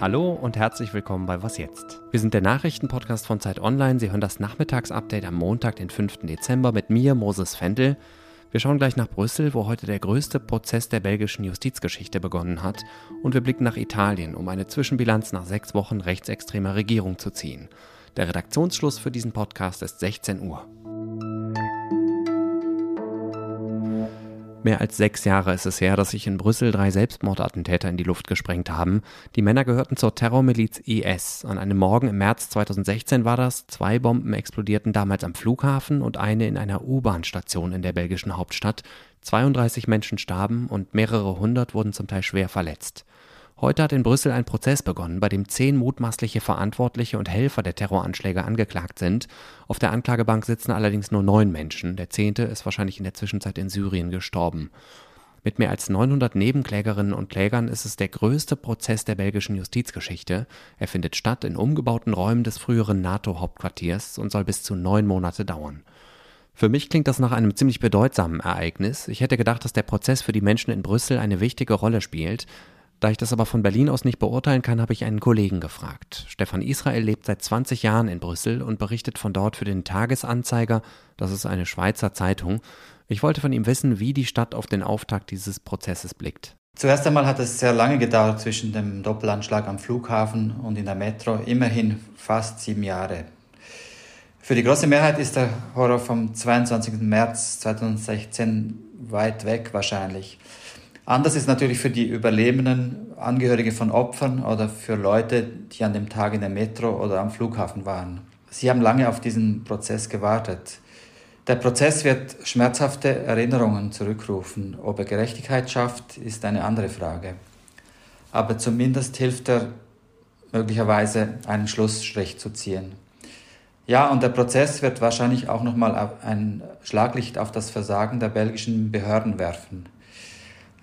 Hallo und herzlich willkommen bei Was jetzt? Wir sind der Nachrichtenpodcast von Zeit Online. Sie hören das Nachmittagsupdate am Montag, den 5. Dezember mit mir, Moses Fendel. Wir schauen gleich nach Brüssel, wo heute der größte Prozess der belgischen Justizgeschichte begonnen hat. Und wir blicken nach Italien, um eine Zwischenbilanz nach sechs Wochen rechtsextremer Regierung zu ziehen. Der Redaktionsschluss für diesen Podcast ist 16 Uhr. Mehr als sechs Jahre ist es her, dass sich in Brüssel drei Selbstmordattentäter in die Luft gesprengt haben. Die Männer gehörten zur Terrormiliz IS. An einem Morgen im März 2016 war das. Zwei Bomben explodierten damals am Flughafen und eine in einer U-Bahn-Station in der belgischen Hauptstadt. 32 Menschen starben und mehrere hundert wurden zum Teil schwer verletzt. Heute hat in Brüssel ein Prozess begonnen, bei dem zehn mutmaßliche Verantwortliche und Helfer der Terroranschläge angeklagt sind. Auf der Anklagebank sitzen allerdings nur neun Menschen. Der zehnte ist wahrscheinlich in der Zwischenzeit in Syrien gestorben. Mit mehr als 900 Nebenklägerinnen und Klägern ist es der größte Prozess der belgischen Justizgeschichte. Er findet statt in umgebauten Räumen des früheren NATO-Hauptquartiers und soll bis zu neun Monate dauern. Für mich klingt das nach einem ziemlich bedeutsamen Ereignis. Ich hätte gedacht, dass der Prozess für die Menschen in Brüssel eine wichtige Rolle spielt. Da ich das aber von Berlin aus nicht beurteilen kann, habe ich einen Kollegen gefragt. Stefan Israel lebt seit 20 Jahren in Brüssel und berichtet von dort für den Tagesanzeiger, das ist eine Schweizer Zeitung. Ich wollte von ihm wissen, wie die Stadt auf den Auftakt dieses Prozesses blickt. Zuerst einmal hat es sehr lange gedauert zwischen dem Doppelanschlag am Flughafen und in der Metro, immerhin fast sieben Jahre. Für die große Mehrheit ist der Horror vom 22. März 2016 weit weg wahrscheinlich. Anders ist natürlich für die Überlebenden, Angehörige von Opfern oder für Leute, die an dem Tag in der Metro oder am Flughafen waren. Sie haben lange auf diesen Prozess gewartet. Der Prozess wird schmerzhafte Erinnerungen zurückrufen. Ob er Gerechtigkeit schafft, ist eine andere Frage. Aber zumindest hilft er möglicherweise einen Schlussstrich zu ziehen. Ja, und der Prozess wird wahrscheinlich auch nochmal ein Schlaglicht auf das Versagen der belgischen Behörden werfen.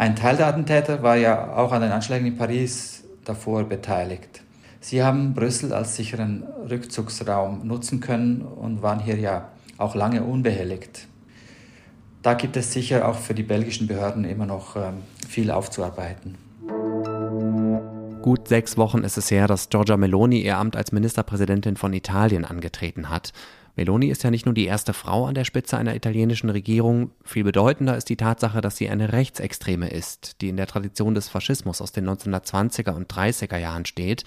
Ein Teil der Attentäter war ja auch an den Anschlägen in Paris davor beteiligt. Sie haben Brüssel als sicheren Rückzugsraum nutzen können und waren hier ja auch lange unbehelligt. Da gibt es sicher auch für die belgischen Behörden immer noch ähm, viel aufzuarbeiten. Gut sechs Wochen ist es her, dass Giorgia Meloni ihr Amt als Ministerpräsidentin von Italien angetreten hat. Meloni ist ja nicht nur die erste Frau an der Spitze einer italienischen Regierung, viel bedeutender ist die Tatsache, dass sie eine Rechtsextreme ist, die in der Tradition des Faschismus aus den 1920er und 30er Jahren steht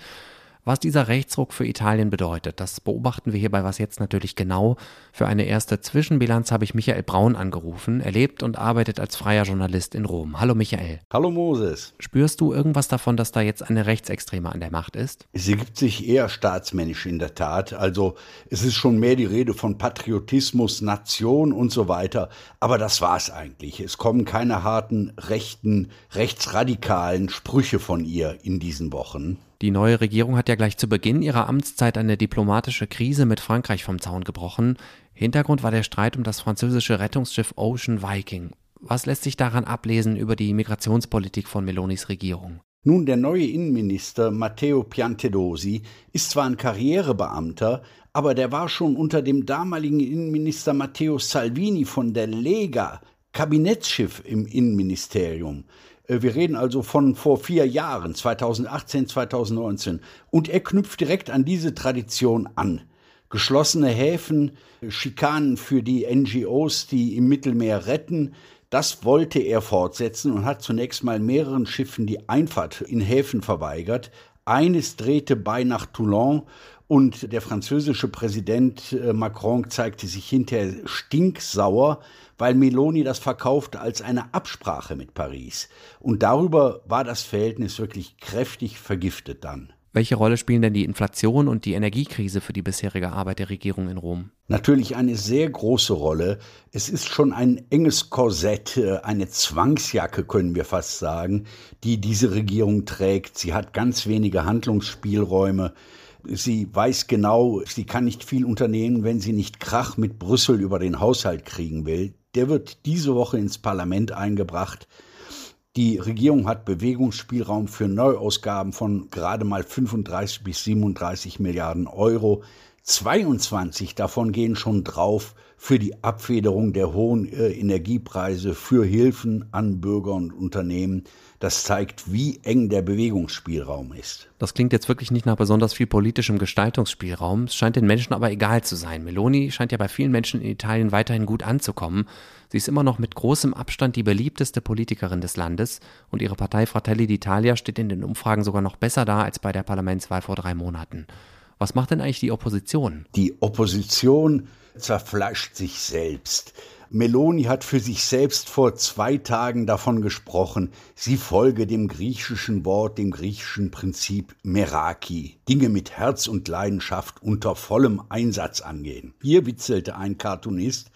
was dieser Rechtsruck für Italien bedeutet, das beobachten wir hier bei Was jetzt natürlich genau. Für eine erste Zwischenbilanz habe ich Michael Braun angerufen. Er lebt und arbeitet als freier Journalist in Rom. Hallo Michael. Hallo Moses. Spürst du irgendwas davon, dass da jetzt eine Rechtsextreme an der Macht ist? Sie gibt sich eher staatsmännisch in der Tat. Also es ist schon mehr die Rede von Patriotismus, Nation und so weiter. Aber das war es eigentlich. Es kommen keine harten, rechten, rechtsradikalen Sprüche von ihr in diesen Wochen. Die neue Regierung hat ja gleich zu Beginn ihrer Amtszeit eine diplomatische Krise mit Frankreich vom Zaun gebrochen. Hintergrund war der Streit um das französische Rettungsschiff Ocean Viking. Was lässt sich daran ablesen über die Migrationspolitik von Melonis Regierung? Nun, der neue Innenminister Matteo Piantedosi ist zwar ein Karrierebeamter, aber der war schon unter dem damaligen Innenminister Matteo Salvini von der Lega Kabinettsschiff im Innenministerium. Äh, wir reden also von vor vier Jahren, 2018, 2019. Und er knüpft direkt an diese Tradition an. Geschlossene Häfen, Schikanen für die NGOs, die im Mittelmeer retten, das wollte er fortsetzen und hat zunächst mal mehreren Schiffen die Einfahrt in Häfen verweigert. Eines drehte bei nach Toulon und der französische Präsident äh, Macron zeigte sich hinterher stinksauer, weil Meloni das verkaufte als eine Absprache mit Paris. Und darüber war das Verhältnis wirklich kräftig vergiftet dann. Welche Rolle spielen denn die Inflation und die Energiekrise für die bisherige Arbeit der Regierung in Rom? Natürlich eine sehr große Rolle. Es ist schon ein enges Korsett, äh, eine Zwangsjacke können wir fast sagen, die diese Regierung trägt. Sie hat ganz wenige Handlungsspielräume. Sie weiß genau, sie kann nicht viel unternehmen, wenn sie nicht Krach mit Brüssel über den Haushalt kriegen will. Der wird diese Woche ins Parlament eingebracht. Die Regierung hat Bewegungsspielraum für Neuausgaben von gerade mal 35 bis 37 Milliarden Euro. 22 davon gehen schon drauf für die Abfederung der hohen äh, Energiepreise, für Hilfen an Bürger und Unternehmen. Das zeigt, wie eng der Bewegungsspielraum ist. Das klingt jetzt wirklich nicht nach besonders viel politischem Gestaltungsspielraum. Es scheint den Menschen aber egal zu sein. Meloni scheint ja bei vielen Menschen in Italien weiterhin gut anzukommen. Sie ist immer noch mit großem Abstand die beliebteste Politikerin des Landes und ihre Partei Fratelli d'Italia steht in den Umfragen sogar noch besser da als bei der Parlamentswahl vor drei Monaten. Was macht denn eigentlich die Opposition? Die Opposition zerfleischt sich selbst. Meloni hat für sich selbst vor zwei Tagen davon gesprochen, sie folge dem griechischen Wort, dem griechischen Prinzip Meraki, Dinge mit Herz und Leidenschaft unter vollem Einsatz angehen. Hier witzelte ein Cartoonist,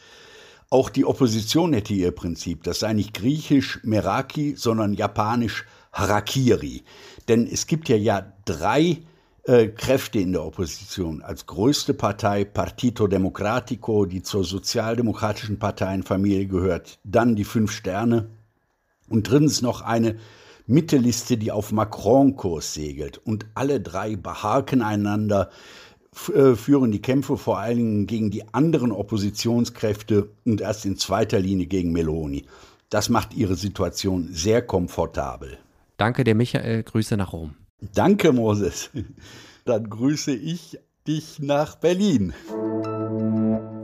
auch die Opposition hätte ihr Prinzip, das sei nicht griechisch Meraki, sondern japanisch Harakiri. Denn es gibt ja ja drei äh, Kräfte in der Opposition. Als größte Partei Partito Democratico, die zur sozialdemokratischen Parteienfamilie gehört. Dann die Fünf Sterne. Und drittens noch eine Mittelliste, die auf Macron-Kurs segelt. Und alle drei beharken einander, äh, führen die Kämpfe vor allen Dingen gegen die anderen Oppositionskräfte und erst in zweiter Linie gegen Meloni. Das macht ihre Situation sehr komfortabel. Danke dir, Michael. Grüße nach Rom. Danke, Moses. Dann grüße ich dich nach Berlin.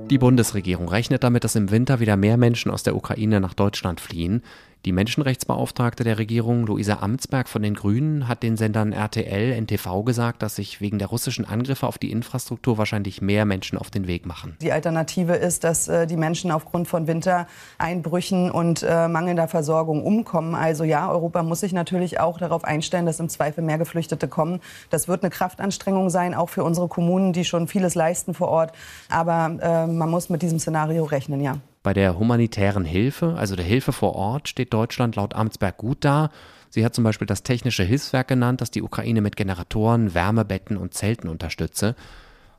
Die Bundesregierung rechnet damit, dass im Winter wieder mehr Menschen aus der Ukraine nach Deutschland fliehen. Die Menschenrechtsbeauftragte der Regierung, Luisa Amtsberg von den Grünen, hat den Sendern RTL, NTV gesagt, dass sich wegen der russischen Angriffe auf die Infrastruktur wahrscheinlich mehr Menschen auf den Weg machen. Die Alternative ist, dass äh, die Menschen aufgrund von Wintereinbrüchen und äh, mangelnder Versorgung umkommen. Also ja, Europa muss sich natürlich auch darauf einstellen, dass im Zweifel mehr Geflüchtete kommen. Das wird eine Kraftanstrengung sein, auch für unsere Kommunen, die schon vieles leisten vor Ort. Aber äh, man muss mit diesem Szenario rechnen, ja. Bei der humanitären Hilfe, also der Hilfe vor Ort, steht Deutschland laut Amtsberg gut da. Sie hat zum Beispiel das Technische Hilfswerk genannt, das die Ukraine mit Generatoren, Wärmebetten und Zelten unterstütze.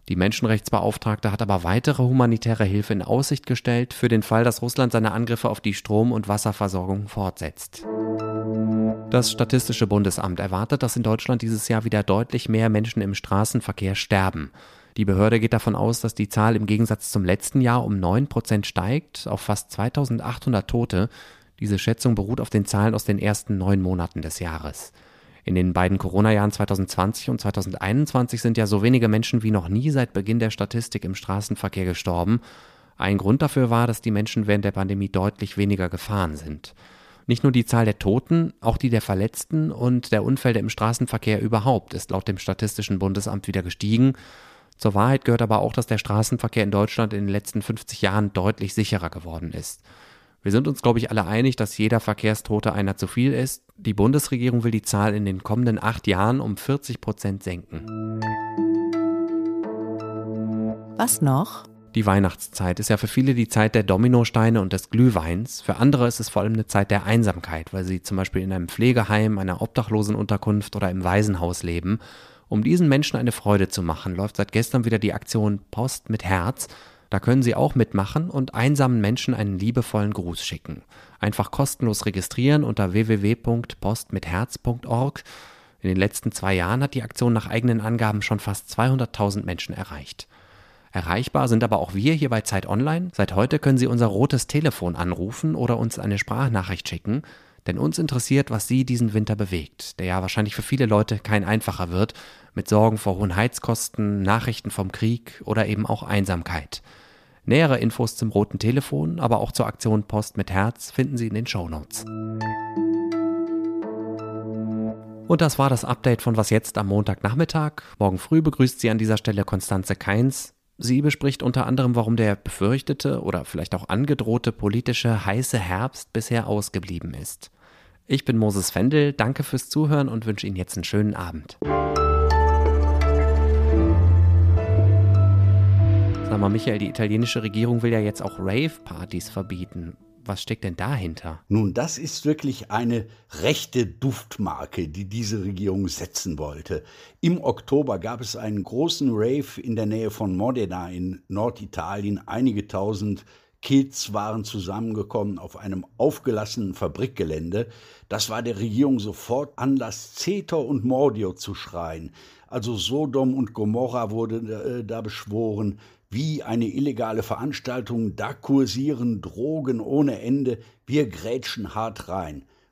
Die Menschenrechtsbeauftragte hat aber weitere humanitäre Hilfe in Aussicht gestellt, für den Fall, dass Russland seine Angriffe auf die Strom- und Wasserversorgung fortsetzt. Das Statistische Bundesamt erwartet, dass in Deutschland dieses Jahr wieder deutlich mehr Menschen im Straßenverkehr sterben. Die Behörde geht davon aus, dass die Zahl im Gegensatz zum letzten Jahr um 9 Prozent steigt, auf fast 2800 Tote. Diese Schätzung beruht auf den Zahlen aus den ersten neun Monaten des Jahres. In den beiden Corona-Jahren 2020 und 2021 sind ja so wenige Menschen wie noch nie seit Beginn der Statistik im Straßenverkehr gestorben. Ein Grund dafür war, dass die Menschen während der Pandemie deutlich weniger gefahren sind. Nicht nur die Zahl der Toten, auch die der Verletzten und der Unfälle im Straßenverkehr überhaupt ist laut dem Statistischen Bundesamt wieder gestiegen zur Wahrheit gehört aber auch, dass der Straßenverkehr in Deutschland in den letzten 50 Jahren deutlich sicherer geworden ist. Wir sind uns, glaube ich, alle einig, dass jeder Verkehrstote einer zu viel ist. Die Bundesregierung will die Zahl in den kommenden acht Jahren um 40 Prozent senken. Was noch? Die Weihnachtszeit ist ja für viele die Zeit der Dominosteine und des Glühweins. Für andere ist es vor allem eine Zeit der Einsamkeit, weil sie zum Beispiel in einem Pflegeheim, einer Obdachlosenunterkunft oder im Waisenhaus leben um diesen Menschen eine Freude zu machen, läuft seit gestern wieder die Aktion Post mit Herz. Da können Sie auch mitmachen und einsamen Menschen einen liebevollen Gruß schicken. Einfach kostenlos registrieren unter www.postmitherz.org. In den letzten zwei Jahren hat die Aktion nach eigenen Angaben schon fast 200.000 Menschen erreicht. Erreichbar sind aber auch wir hier bei Zeit Online. Seit heute können Sie unser rotes Telefon anrufen oder uns eine Sprachnachricht schicken. Denn uns interessiert, was Sie diesen Winter bewegt, der ja wahrscheinlich für viele Leute kein einfacher wird, mit Sorgen vor hohen Heizkosten, Nachrichten vom Krieg oder eben auch Einsamkeit. Nähere Infos zum roten Telefon, aber auch zur Aktion Post mit Herz finden Sie in den Show Notes. Und das war das Update von Was jetzt am Montagnachmittag. Morgen früh begrüßt Sie an dieser Stelle Konstanze Keins. Sie bespricht unter anderem, warum der befürchtete oder vielleicht auch angedrohte politische heiße Herbst bisher ausgeblieben ist. Ich bin Moses Fendel, danke fürs Zuhören und wünsche Ihnen jetzt einen schönen Abend. Sag mal, Michael, die italienische Regierung will ja jetzt auch Rave-Partys verbieten. Was steckt denn dahinter? Nun, das ist wirklich eine rechte Duftmarke, die diese Regierung setzen wollte. Im Oktober gab es einen großen Rave in der Nähe von Modena in Norditalien. Einige tausend Kids waren zusammengekommen auf einem aufgelassenen Fabrikgelände. Das war der Regierung sofort Anlass, Zeter und Mordio zu schreien. Also Sodom und Gomorra wurde äh, da beschworen, wie eine illegale Veranstaltung, da kursieren Drogen ohne Ende, wir grätschen hart rein.